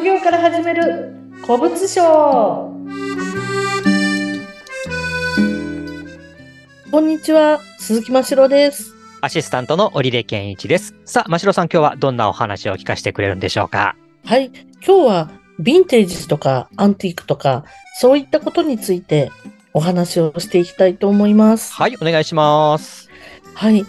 副業から始める古物商こんにちは、鈴木真城です。アシスタントの織出健一です。さあ、真城さん今日はどんなお話を聞かせてくれるんでしょうか？はい、今日はヴィンテージとかアンティークとかそういったことについてお話をしていきたいと思います。はい、お願いします。はい。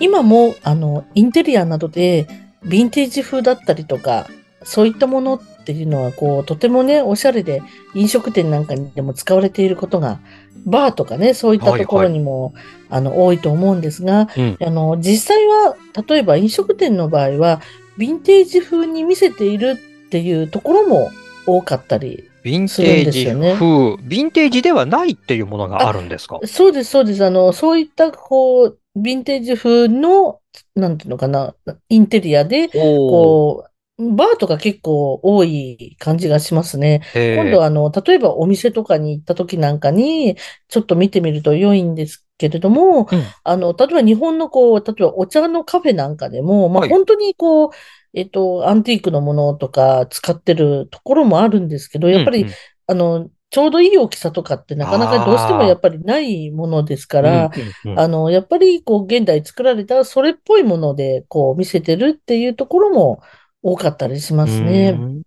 今も、あの、インテリアなどで、ヴィンテージ風だったりとか、そういったものっていうのは、こう、とてもね、おしゃれで、飲食店なんかにでも使われていることが、バーとかね、そういったところにも、あの、多いと思うんですが、うん。あの、実際は、例えば飲食店の場合は、ヴィンテージ風に見せているっていうところも多かったりヴィンテージですよね風、ヴィンテージではないっていうものがあるんですか？そうです、そうです。あの、そういった、こう、ヴィンテージ風の、なんていうのかな、インテリアで、こう、バーとか結構多い感じがしますね。今度はあの、例えばお店とかに行った時なんかに、ちょっと見てみると良いんですけれども、うん。あの、例えば日本のこう、例えばお茶のカフェなんかでも、まあはい。本当にこう、えっと、アンティークのものとか使ってるところもあるんですけど、やっぱりうんうん。あの、ちょうどいい大きさとかってなかなかどうしてもやっぱりないものですから、うんうんうん。あの、やっぱりこう現代作られたそれっぽいものでこう見せてるっていうところも多かったりしますうね。ん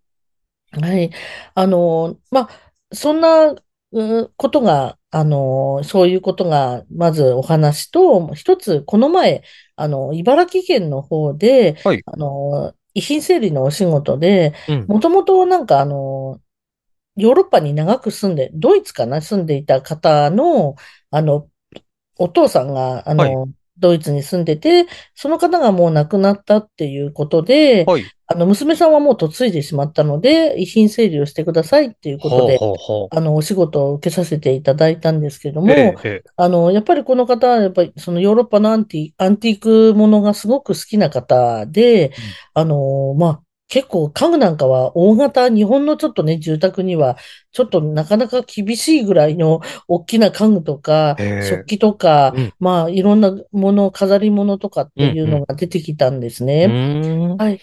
はい。あの、まあ、そんなうことが、あの、そういうことが、まずお話と、一つ、この前、あの、茨城県の方で、はいあの、遺品整理のお仕事で、うんもともとなんかあの、ヨーロッパに長く住んで、ドイツかな、住んでいた方の、あの、お父さんが、あの、ドイツに住んでて、その方がもう亡くなったっていうことで、はい。あの、娘さんはもう嫁いでしまったので、遺品整理をしてくださいっていうことで、ほうほうほあの、お仕事を受けさせていただいたんですけどう。も、ええええあの、やっぱりこの方は、やっぱりそのヨーロッパのアンティ、アンティークものがすごく好きな方で、あの、まあ、結構家具なんかは大型、日本のちょっとね、住宅には、ちょっとなかなか厳しいぐらいの 大きな家具とかへえ、食器とかうん、まあ、いろんなもの、飾り物とかっていううんのが出てきたんですうね。ーんはい。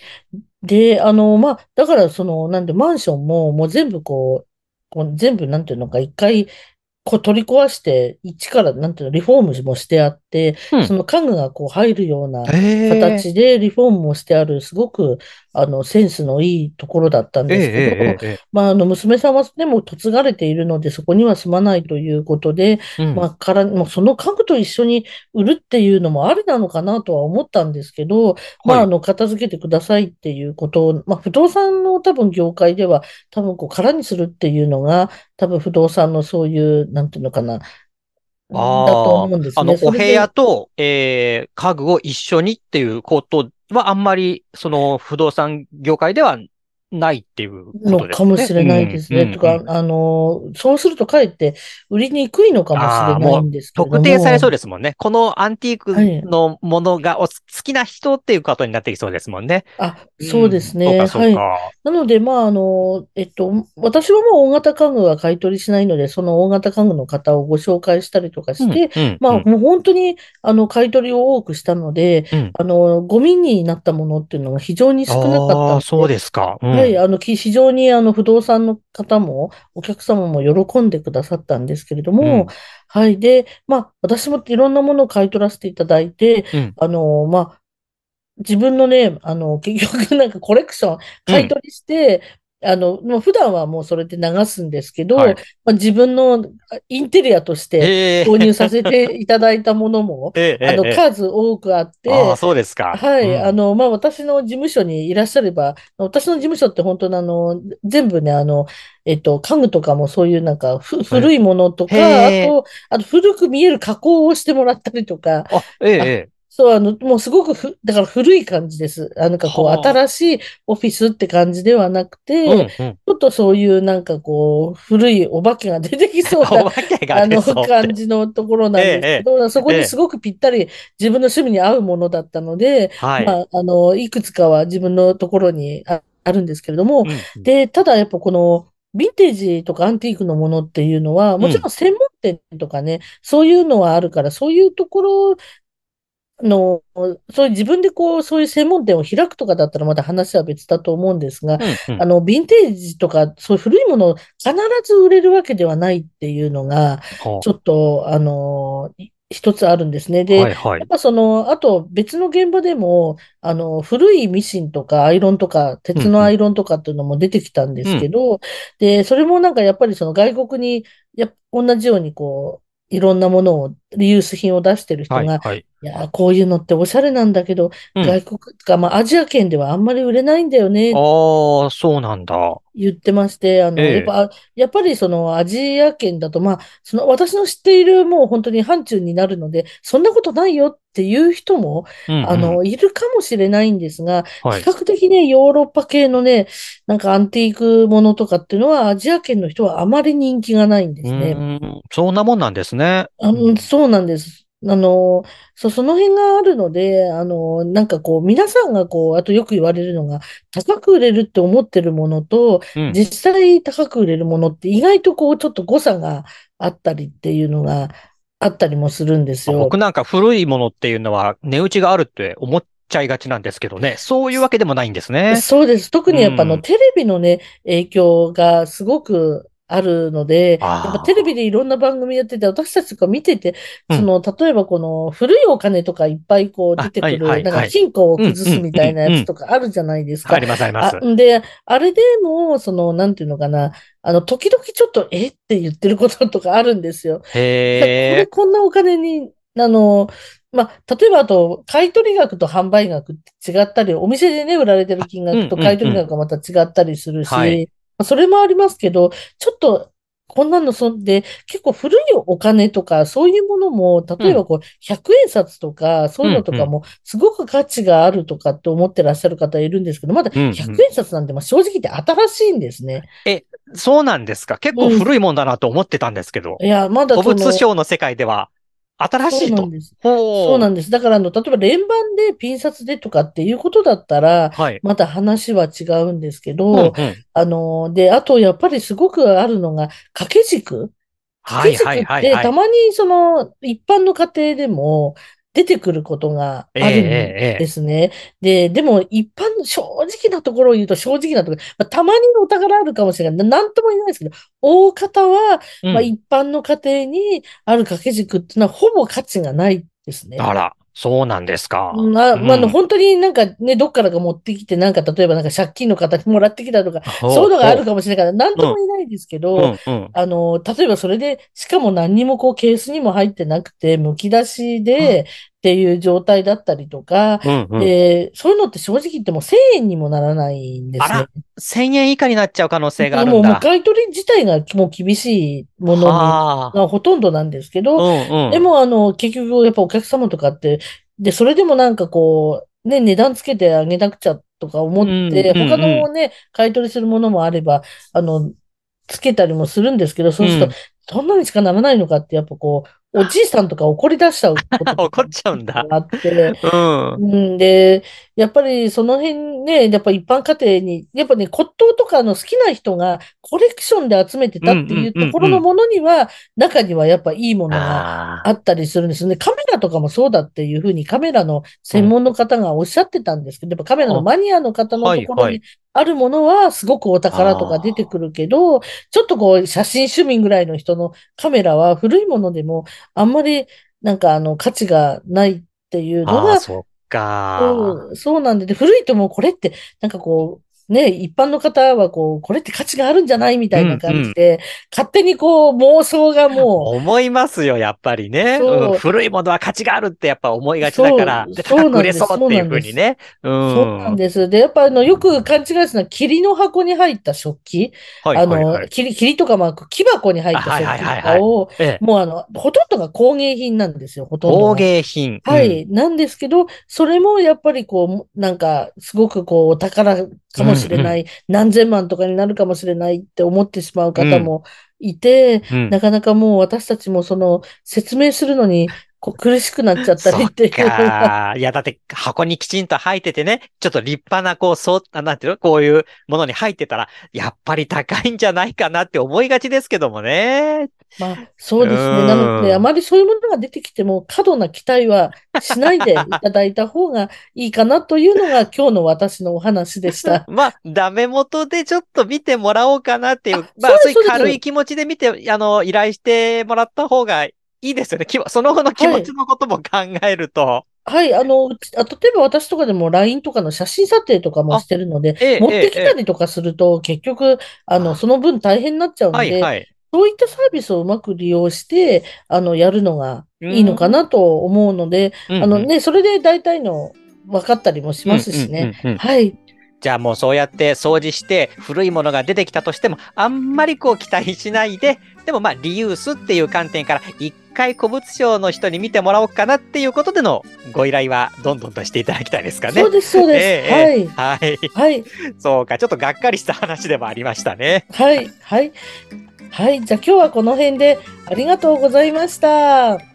で、あの、まあ、だから、その、なんで、マンションも、もう全部こう、こう全部、なんていうのか、一回、こう取り壊して、一から、なんていうの、リフォームもしてあって、うん。その家具がこう入るようなええ形でリフォームもしてある、すごく、あの、センスのいいところだったんええですけど、ええええまあ、あの、娘さんはでも嫁がれているので、そこには住まないということで、うん。まあ、から、もうその家具と一緒に売るっていうのもありなのかなとは思ったんですけど、まあ、はい。あの、片付けてくださいっていうことを、まあ、不動産の多分業界では、多分こう、空にするっていうのが、多分不動産のそういう、なんていうのかな、だと思うんですね。あの、お部屋と、えー家具を一緒にっていうことはあんまり、その不動産業界ではないっていうことのですね。かもしれないですね。うんとか、うんあの、そうするとかえって売りにくいのかもしれないんですけれども。特定されそうですもんね。このアンティーはいクのものがお好きな人っていうことになってきそうですもんね。あ、そうですね。うんはい。か。なので、まあ、あの、えっと、私はもう大型家具は買い取りしないので、その大型家具の方をご紹介したりとかして、まあ、うんもう本当に、あの、買い取りを多くしたので、うんあの、ゴミになったものっていうのが非常に少なかったああ、のそうですか。うんはい、あの、き非常にあの、不動産の方も、お客様も喜んでくださったんですけれども、うん。はい。で、まあ、私もいろんなものを買い取らせていただいて、うん。あの、まあ、自分のね、あの、結局なんかコレクション、買い取りして、あの、もう普段はもうそれで流すんですけど、はい。まあ、自分のあインテリアとしてええ。購入させていただいたものも、ええあの、ええ。数多くあって、ああ、そうですか。はい。うん。あの、まあ、私の事務所にいらっしゃれば、私の事務所って本当にあの、全部ね、あの、えっと、家具とかもそういうなんか、ふ古いものとか、あと、あと古く見える加工をしてもらったりとか、ええそう、あの、もうすごくふ、だから古い感じです。あなんかこう、はあ新しいオフィスって感じではなくて、えうんうん。ちょっとそういうなんかこう、古いお化けが出てきそうな お化けがあの感じのところなんですけど、そこええにすごくぴったり自分の趣味に合うものだったので、はい。まあ、あの、いくつかは自分のところにああるんですけれども、うんうんで、ただやっぱこの、ヴィンテージとかアンティークのものっていうのは、もちろん専門店とかね、そういうのはあるから、そういうところの、そういう自分でこう、そういう専門店を開くとかだったらまた話は別だと思うんですが、うんうんあの、ヴィンテージとか、そういう古いもの必ず売れるわけではないっていうのが、はちょっと、あの、い一つあるんですね。あで、はいはい。やっぱその、あと別の現場でも、あの、古いミシンとかアイロンとか、鉄のアイロンとかっていうのも出てきたんですけど、で、それもなんかやっぱりその外国に、やっ同じようにこう、いろんなものを、リユース品を出してる人が、はいはい。いや、こういうのっておしゃれなんだけど、うん外国か、まあアジア圏ではあんまり売れないんだよね、ああ、そうなんだ。言ってまして、あの、ええやっぱ、やっぱりそのアジア圏だと、まあ、その私の知っているもう本当に範疇になるので、そんなことないよっていう人も、うんうんあの、いるかもしれないんですが、はい比。較的ね、ヨーロッパ系のね、なんかアンティークものとかっていうのは、アジア圏の人はあまり人気がないんでうすね。ーん、そんなもんなんですね。あの、そうなんです。あの、そう、その辺があるので、あの、なんかこう、皆さんがこう、あとよく言われるのが、高く売れるって思ってるものと、うん。実際高く売れるものって意外とこう、ちょっと誤差があったりっていうのがあったりもするんですよ。僕なんか古いものっていうのは値打ちがあるって思っちゃいがちなんですけどね。そういうわけでもないんですね。そうです。特にやっぱあの、うんテレビのね、影響がすごくあるので、やっぱテレビでいろんな番組やってて、私たちが見てて、うん。その、例えばこの古いお金とかいっぱいこう出てくる、なんはいか金庫を崩すみたいなやつとかあるじゃないですか。あ。りますあります。で、あれでも、その、なんていうのかな、あの、時々ちょっと、えって言ってることとかあるんですよ。これ。こんなお金に、あの、まあ、例えばあと、買い取り額と販売額って違ったり、お店でね、売られてる金額とうんうんうん買い取り額がまた違ったりするし、はい。まあそれもありますけど、ちょっと、こんなのそんで、結構古いお金とか、そういうものも、例えばこう、100円札とか、そういうのとかも、すごく価値があるとかって思ってらっしゃる方いるんですけど、まだうんうん100円札なんて、まあ正直言って新しいんですね。そうなんですか？結構古いもんだなと思ってたんですけど。いや、まだ古物商の世界では新しいと。そうなんです。ほそうなんです。だから、あの、例えば連番でピン札でとかっていうことだったら、はい。また話は違うんですけうんど、うん。あの、で、あと、やっぱりすごくあるのが、掛け軸。掛け軸って。たまにその、一般の家庭でも出てくることがあるんえええええですね。で、でも、一般の正直なところを言うと正直なところ、まあ、たまにお宝あるかもしれない。なんとも言えないですけど、大方は、うんまあ、一般の家庭にある掛け軸っていうのはほぼ価値がないですね。あら、そうなんですか。まあ、まあ、本当になんかね、どっからか持ってきて、なんか例えばなんか借金の形もらってきたとか、ほそういうのがあるほかもしれないから、なんとも言えないですけど、うんうん。あの、例えばそれで、しかも何にもこうケースにも入ってなくて、剥き出しでっていう状態だったりとか、うんうん。で、そういうのって正直言っても1000円にもならないんですねあら。1000円以下になっちゃう可能性があるもう、もうんだ。買い取り自体がもう厳しいもの。がほとんどなんですけど、うんうん。で、も、あの、結局、やっぱお客様とかって、で、それでもなんかこう、ね、値段つけてあげなくちゃとか思って、うんうんうん他のね、買い取りするものもあれば、あの、つけたりもするんですけど、そうすると、そんなにしかならないのかって、やっぱこう、おじいさんとか怒り出しちゃうこととか 怒っちゃうんだ。があって、うん。うん、で、やっぱりその辺ね、やっぱ一般家庭に、やっぱね、骨董とかの好きな人がコレクションで集めてたっていうところのものには、中にはやっぱいいものがああったりするんですね。カメラとかもそうだっていうふうにカメラの専門の方がおっしゃってたんですけど、やっぱカメラのマニアの方のところにあるものはすごくお宝とか出てくるけど、ちょっとこう写真趣味ぐらいの人のカメラは古いものでもあんまりなんかあの価値がないっていうあ。のがそっか。そう、そうなんで、で、古いともうこれって、なんかこう、ね、一般の方はこう、これって価値があるんじゃないみたいな感じで、勝手にこう、妄想がも思いますよ、やっぱりね。古いものは価値があるってやっぱ思いがちだから、そうで高く売れそうっていうふうにね。うう、ん。そうなんです。で、やっぱあの、よく勘違いするのは、霧の箱に入った食器、はいあはいはい、。の霧、霧とかまあ、木箱に入った食器とかを、ええもうあの、ほとんどが工芸品なんですよ、ほとんどが。工芸品。うん。はい。なんですけど、それもやっぱりこう、なんか、すごくこう、お宝かもしれない、何千万とかになるかもしれないって思ってしまう方もいて、うん。なかなかもう私たちもその、説明するのに、こう苦しくなっちゃったりっていう。いや、だって箱にきちんと入っててね、ちょっと立派な、こう、そう、あなんていうのこういうものに入ってたら、やっぱり高いんじゃないかなって思いがちですけどもね。まあ、そうですね。うんなので、あまりそういうものが出てきても、過度な期待はしないでいただいた方がいいかなというのが今日の私のお話でした。まあ、ダメ元でちょっと見てもらおうかなっていう、あまあ、そういう軽い気持ちで見て、あの、依頼してもらった方がいいですよね。きその後の気持ちのことも考えると。はい、あの、うちあ例えば私とかでも LINE とかの写真撮影とかもしてるので、ええ持ってきたりとかすると、結局、あの、その分大変になっちゃうので、はいはい。そういったサービスをうまく利用して、あの、やるのがいいのかなと思うので、うんうんあのね、それで大体の分かったりもしますしね。はい。じゃあもうそうやって掃除して古いものが出てきたとしても、あんまりこう期待しないで、でもまあリユースっていう観点から一回古物商の人に見てもらおうかなっていうことでのご依頼はどんどんとしていただきたいですかね。そうです、そうです。ええええはい。はい。はい。そうか。ちょっとがっかりした話でもありましたね。はい。はい。はい。じゃあ今日はこの辺でありがとうございました。